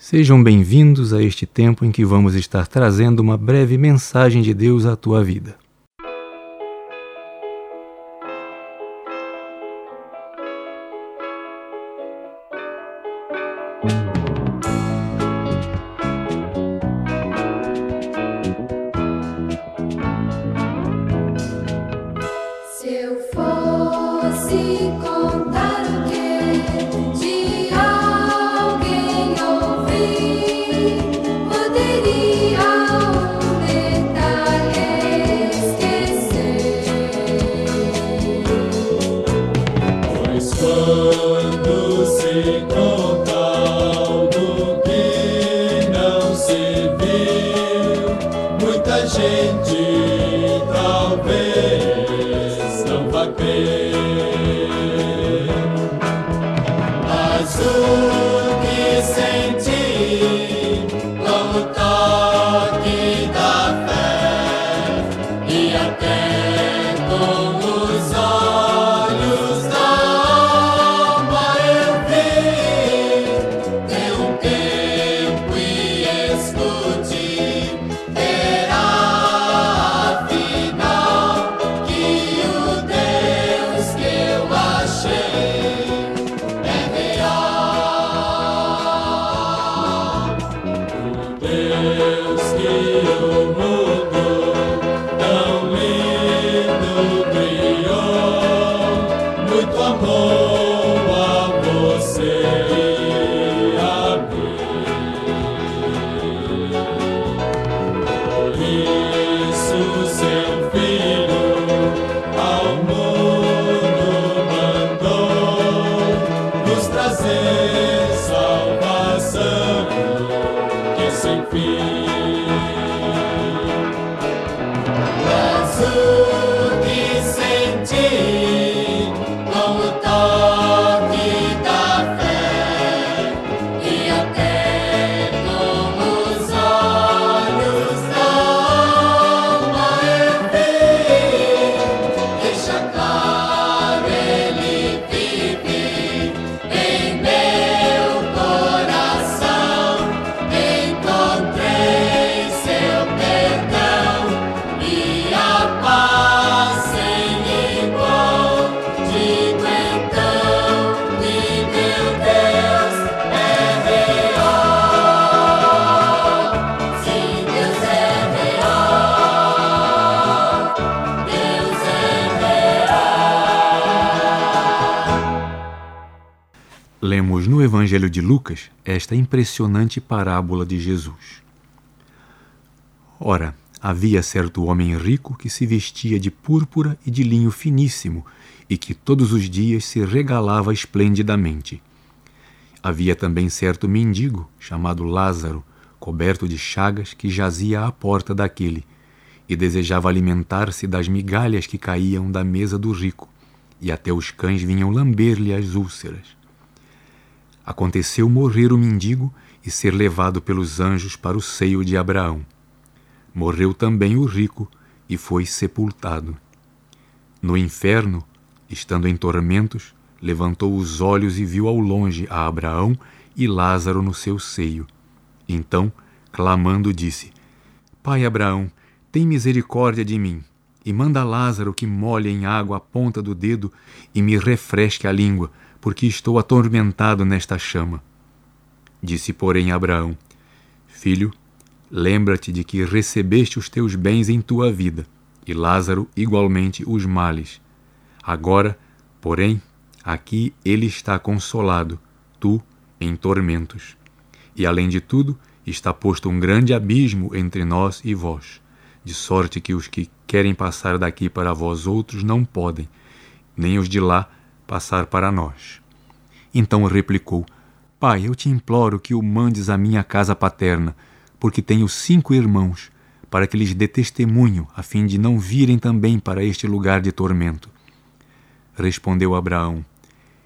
Sejam bem-vindos a este tempo em que vamos estar trazendo uma breve mensagem de Deus à tua vida. open. You. No Evangelho de Lucas esta impressionante parábola de Jesus. Ora, havia certo homem rico que se vestia de púrpura e de linho finíssimo e que todos os dias se regalava esplendidamente. Havia também certo mendigo, chamado Lázaro, coberto de chagas, que jazia à porta daquele e desejava alimentar-se das migalhas que caíam da mesa do rico, e até os cães vinham lamber-lhe as úlceras. Aconteceu morrer o mendigo e ser levado pelos anjos para o seio de Abraão. Morreu também o rico e foi sepultado. No inferno, estando em tormentos, levantou os olhos e viu ao longe a Abraão e Lázaro no seu seio. Então, clamando, disse: Pai Abraão, tem misericórdia de mim, e manda Lázaro que molhe em água a ponta do dedo e me refresque a língua, porque estou atormentado nesta chama. Disse, porém, Abraão: Filho, lembra-te de que recebeste os teus bens em tua vida, e Lázaro igualmente os males. Agora, porém, aqui ele está consolado, tu em tormentos. E além de tudo, está posto um grande abismo entre nós e vós, de sorte que os que querem passar daqui para vós outros não podem, nem os de lá passar para nós. Então replicou: Pai, eu te imploro que o mandes à minha casa paterna, porque tenho cinco irmãos, para que lhes dê testemunho, a fim de não virem também para este lugar de tormento. Respondeu Abraão: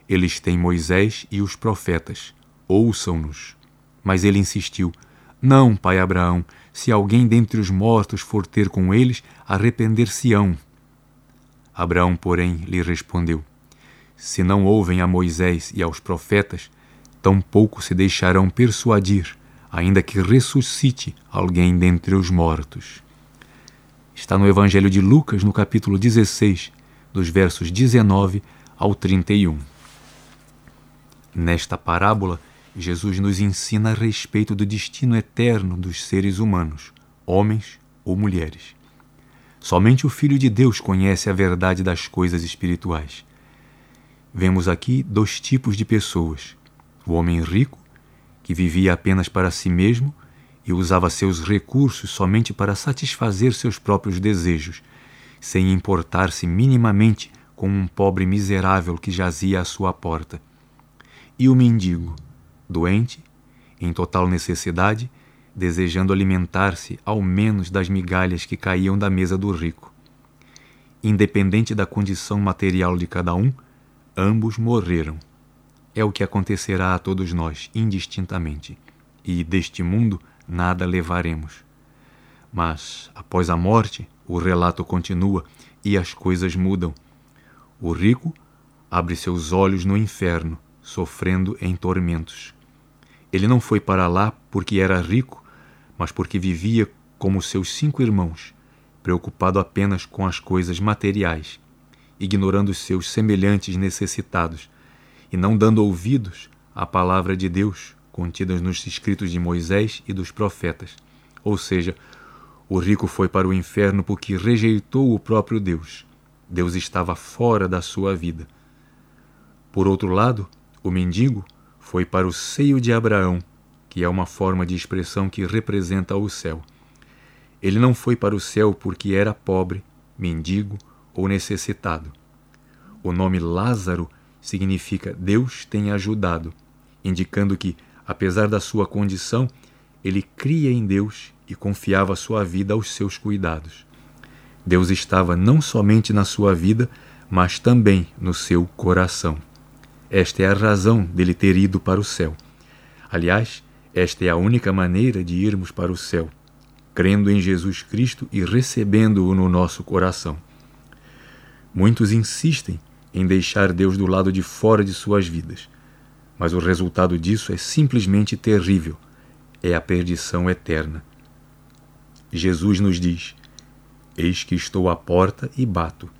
Eles têm Moisés e os profetas, ouçam-nos. Mas ele insistiu: Não, pai Abraão, se alguém dentre os mortos for ter com eles, arrepender-se-ão. Abraão, porém, lhe respondeu: Se não ouvem a Moisés e aos profetas, tampouco se deixarão persuadir, ainda que ressuscite alguém dentre os mortos. Está no Evangelho de Lucas, no capítulo 16, dos versos 19 ao 31. Nesta parábola, Jesus nos ensina a respeito do destino eterno dos seres humanos, homens ou mulheres. Somente o Filho de Deus conhece a verdade das coisas espirituais. Vemos aqui dois tipos de pessoas o homem rico, que vivia apenas para si mesmo e usava seus recursos somente para satisfazer seus próprios desejos, sem importar-se minimamente com um pobre miserável que jazia à sua porta. E o mendigo, doente, em total necessidade, desejando alimentar-se ao menos das migalhas que caíam da mesa do rico. Independente da condição material de cada um, ambos morreram é o que acontecerá a todos nós, indistintamente, e deste mundo nada levaremos. Mas, após a morte, o relato continua e as coisas mudam. O rico abre seus olhos no inferno, sofrendo em tormentos. Ele não foi para lá porque era rico, mas porque vivia como seus cinco irmãos, preocupado apenas com as coisas materiais, ignorando os seus semelhantes necessitados e não dando ouvidos à palavra de Deus contidas nos escritos de Moisés e dos profetas. Ou seja, o rico foi para o inferno porque rejeitou o próprio Deus. Deus estava fora da sua vida. Por outro lado, o mendigo foi para o seio de Abraão, que é uma forma de expressão que representa o céu. Ele não foi para o céu porque era pobre, mendigo ou necessitado. O nome Lázaro significa Deus tem ajudado, indicando que, apesar da sua condição, ele cria em Deus e confiava sua vida aos seus cuidados. Deus estava não somente na sua vida, mas também no seu coração. Esta é a razão dele ter ido para o céu. Aliás, esta é a única maneira de irmos para o céu, crendo em Jesus Cristo e recebendo-o no nosso coração. Muitos insistem em deixar Deus do lado de fora de suas vidas. Mas o resultado disso é simplesmente terrível é a perdição eterna. Jesus nos diz: Eis que estou à porta e bato.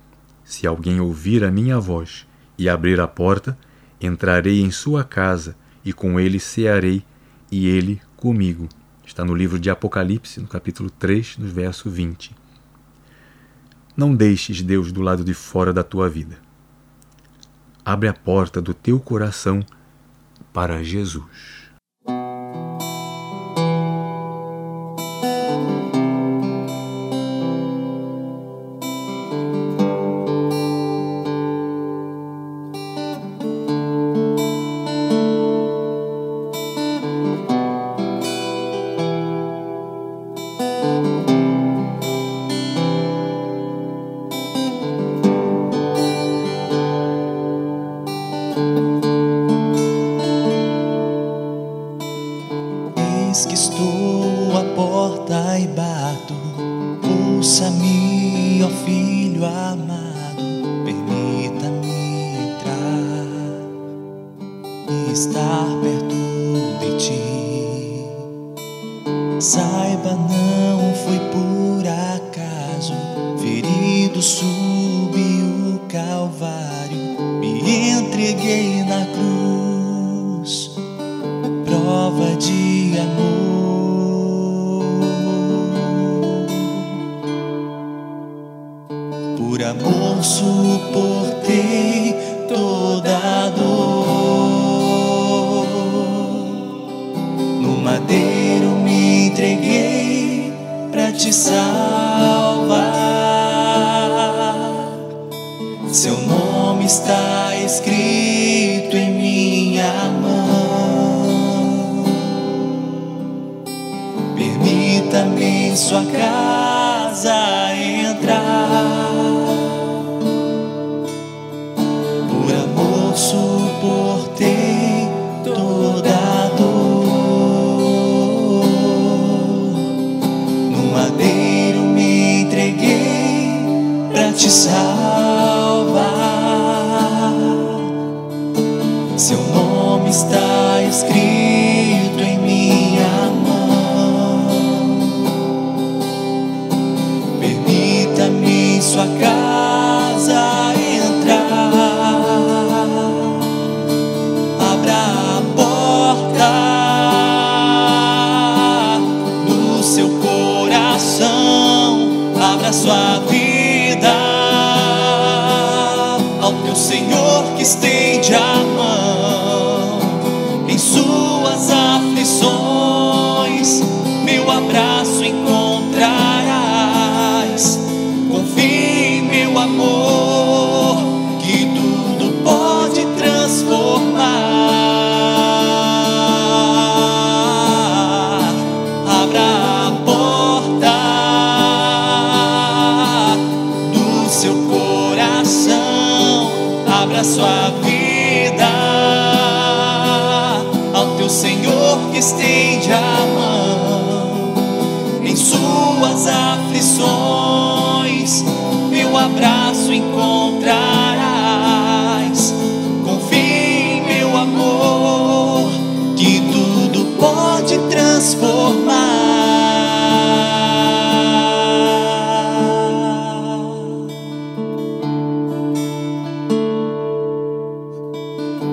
Se alguém ouvir a minha voz e abrir a porta, entrarei em sua casa e com ele cearei e ele comigo. Está no livro de Apocalipse, no capítulo 3, no verso 20. Não deixes Deus do lado de fora da tua vida abre a porta do teu coração para Jesus. Saiba, não foi por acaso, ferido subi o Calvário, me entreguei na cruz, prova de amor. Por amor suportei toda dor. para te salvar. Seu nome está escrito em minha mão. Permita-me sua casa. Suas aflições, meu abraço encontrarás. Confie meu amor, que tudo pode transformar.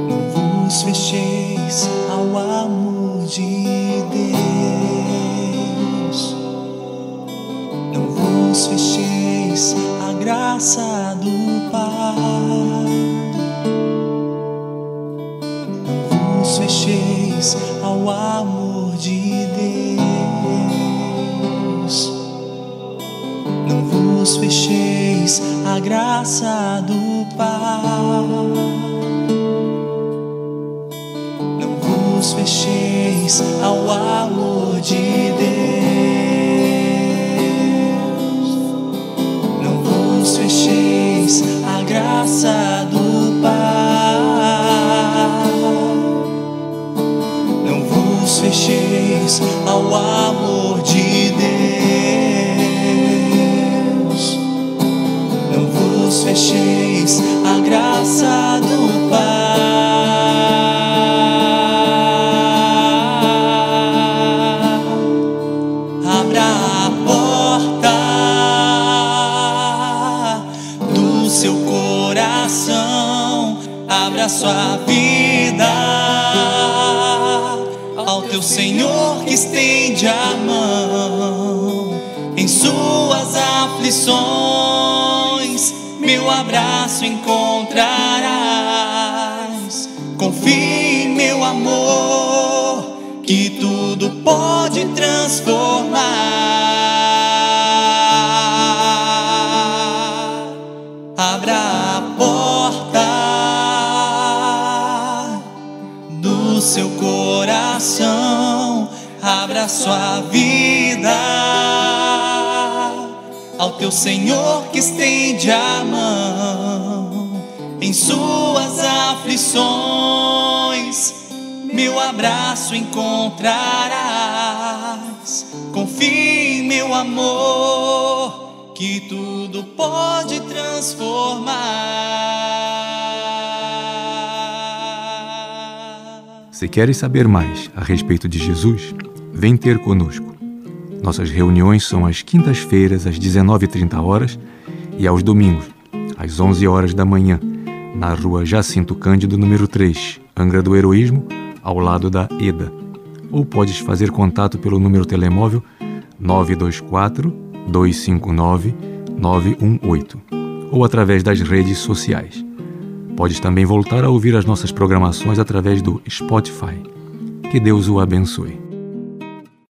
Não vos fecheis ao amor de Deus. Graça do Pai. Vos fecheis ao amor de Deus. Não vos fecheis à graça do Pai. Não vos fecheis ao amor de Deus. Encontrarás. Confie em meu amor, que tudo pode transformar. Abra a porta do seu coração, abra sua vida ao teu Senhor que estende a mão em suas aflições. Meu abraço encontrarás. Confie em meu amor, que tudo pode transformar. Se queres saber mais a respeito de Jesus, vem ter conosco. Nossas reuniões são às quintas-feiras, às 19h30 horas e aos domingos, às 11 horas da manhã, na rua Jacinto Cândido, número 3, Angra do Heroísmo, ao lado da EDA. Ou podes fazer contato pelo número telemóvel 924 259 918 ou através das redes sociais. Podes também voltar a ouvir as nossas programações através do Spotify. Que Deus o abençoe.